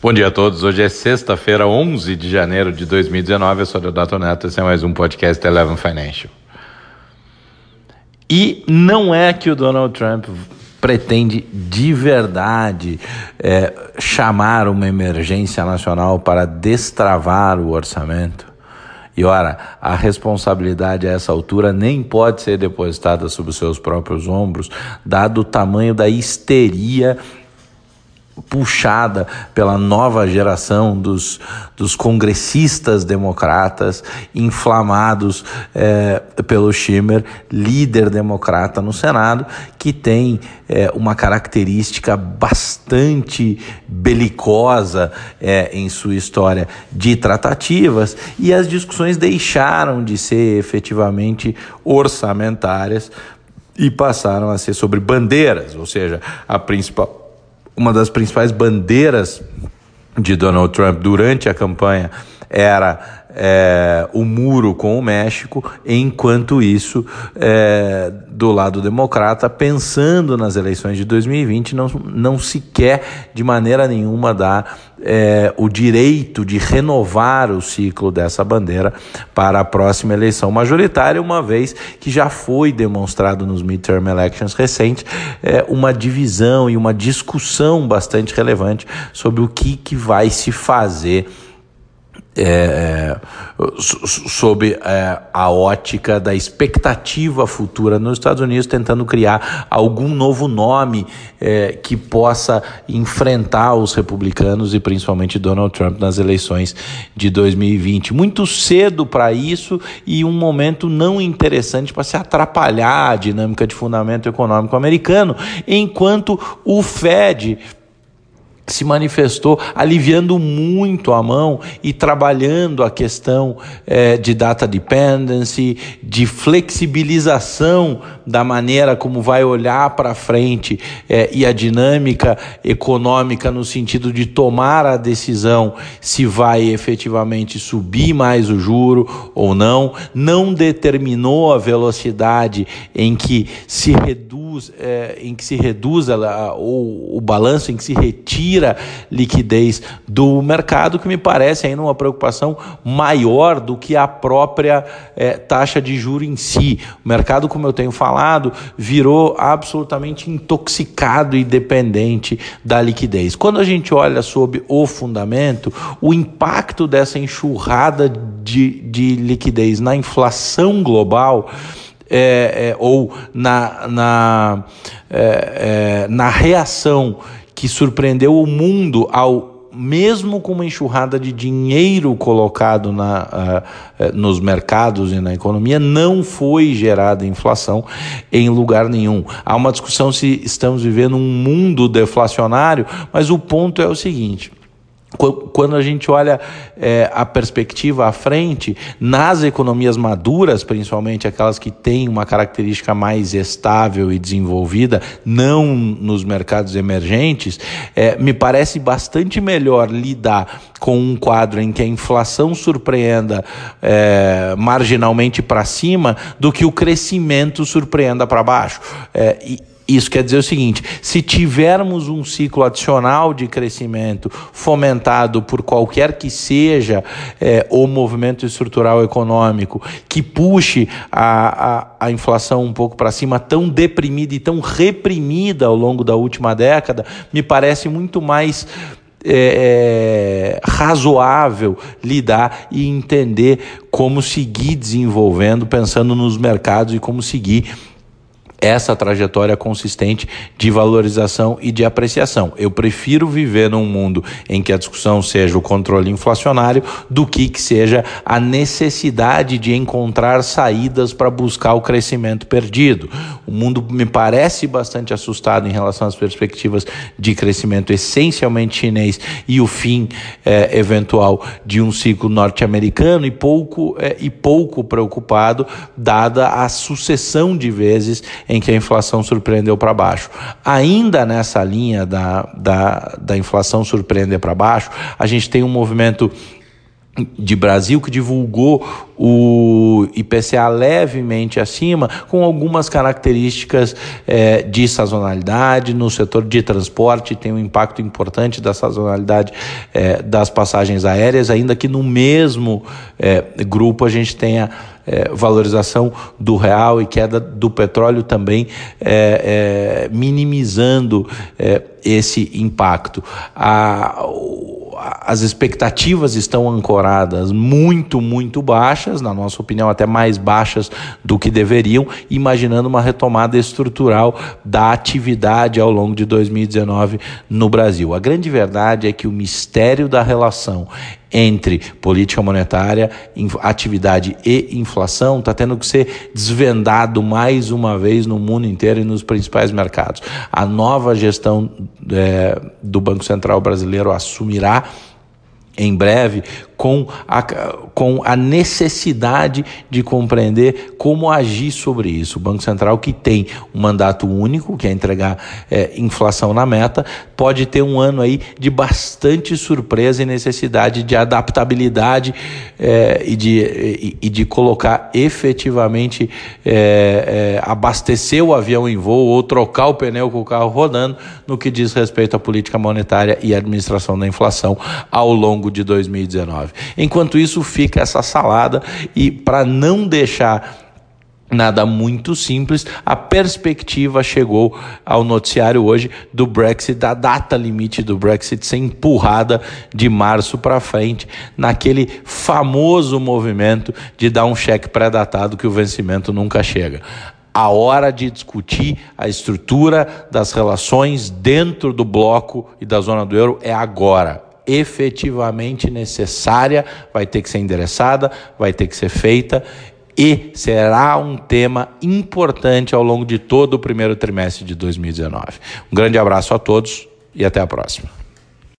Bom dia a todos. Hoje é sexta-feira, 11 de janeiro de 2019. Eu sou o Dato Neto. Esse é mais um podcast Eleven Financial. E não é que o Donald Trump pretende de verdade é, chamar uma emergência nacional para destravar o orçamento. E ora, a responsabilidade a essa altura nem pode ser depositada sobre os seus próprios ombros, dado o tamanho da histeria puxada pela nova geração dos, dos congressistas democratas, inflamados é, pelo Schimmer, líder democrata no Senado, que tem é, uma característica bastante belicosa é, em sua história de tratativas, e as discussões deixaram de ser efetivamente orçamentárias e passaram a ser sobre bandeiras, ou seja, a principal uma das principais bandeiras de Donald Trump durante a campanha era é, o muro com o México, enquanto isso, é, do lado democrata, pensando nas eleições de 2020, não, não se quer de maneira nenhuma dar é, o direito de renovar o ciclo dessa bandeira para a próxima eleição majoritária, uma vez que já foi demonstrado nos midterm elections recentes é, uma divisão e uma discussão bastante relevante sobre o que, que vai se fazer é, é sob é, a ótica da expectativa futura nos Estados Unidos, tentando criar algum novo nome é, que possa enfrentar os republicanos e principalmente Donald Trump nas eleições de 2020. Muito cedo para isso e um momento não interessante para se atrapalhar a dinâmica de fundamento econômico americano, enquanto o Fed se manifestou aliviando muito a mão e trabalhando a questão é, de data dependency, de flexibilização da maneira como vai olhar para frente é, e a dinâmica econômica no sentido de tomar a decisão se vai efetivamente subir mais o juro ou não, não determinou a velocidade em que se reduz, é, em que se reduz o balanço em que se retira tira liquidez do mercado, que me parece ainda uma preocupação maior do que a própria é, taxa de juro em si. O mercado, como eu tenho falado, virou absolutamente intoxicado e dependente da liquidez. Quando a gente olha sobre o fundamento, o impacto dessa enxurrada de, de liquidez na inflação global. É, é, ou na, na, é, na reação que surpreendeu o mundo ao mesmo com uma enxurrada de dinheiro colocado na, uh, nos mercados e na economia, não foi gerada inflação em lugar nenhum. Há uma discussão se estamos vivendo um mundo deflacionário, mas o ponto é o seguinte: quando a gente olha é, a perspectiva à frente, nas economias maduras, principalmente aquelas que têm uma característica mais estável e desenvolvida, não nos mercados emergentes, é, me parece bastante melhor lidar com um quadro em que a inflação surpreenda é, marginalmente para cima do que o crescimento surpreenda para baixo. É, e, isso quer dizer o seguinte: se tivermos um ciclo adicional de crescimento fomentado por qualquer que seja é, o movimento estrutural econômico que puxe a, a, a inflação um pouco para cima, tão deprimida e tão reprimida ao longo da última década, me parece muito mais é, é, razoável lidar e entender como seguir desenvolvendo, pensando nos mercados e como seguir essa trajetória consistente de valorização e de apreciação. Eu prefiro viver num mundo em que a discussão seja o controle inflacionário do que que seja a necessidade de encontrar saídas para buscar o crescimento perdido. O mundo me parece bastante assustado em relação às perspectivas de crescimento essencialmente chinês e o fim é, eventual de um ciclo norte-americano e pouco é, e pouco preocupado dada a sucessão de vezes em que a inflação surpreendeu para baixo. Ainda nessa linha da, da, da inflação surpreender para baixo, a gente tem um movimento de Brasil que divulgou o IPCA levemente acima, com algumas características é, de sazonalidade. No setor de transporte tem um impacto importante da sazonalidade é, das passagens aéreas, ainda que no mesmo é, grupo a gente tenha valorização do real e queda do petróleo também minimizando esse impacto. A, as expectativas estão ancoradas muito, muito baixas, na nossa opinião, até mais baixas do que deveriam, imaginando uma retomada estrutural da atividade ao longo de 2019 no Brasil. A grande verdade é que o mistério da relação entre política monetária, atividade e inflação está tendo que ser desvendado mais uma vez no mundo inteiro e nos principais mercados. A nova gestão é, do Banco Central brasileiro assumirá em breve com a, com a necessidade de compreender como agir sobre isso. O Banco Central, que tem um mandato único, que é entregar é, inflação na meta, pode ter um ano aí de bastante surpresa e necessidade de adaptabilidade é, e, de, e, e, de colocar efetivamente é, é, abastecer o avião em voo ou trocar o pneu com o carro rodando no que diz respeito à política monetária e administração da inflação ao longo de 2019. Enquanto isso, fica essa salada e para não deixar Nada muito simples. A perspectiva chegou ao noticiário hoje do Brexit, da data limite do Brexit ser empurrada de março para frente, naquele famoso movimento de dar um cheque pré-datado que o vencimento nunca chega. A hora de discutir a estrutura das relações dentro do bloco e da zona do euro é agora efetivamente necessária, vai ter que ser endereçada, vai ter que ser feita e será um tema importante ao longo de todo o primeiro trimestre de 2019. Um grande abraço a todos e até a próxima.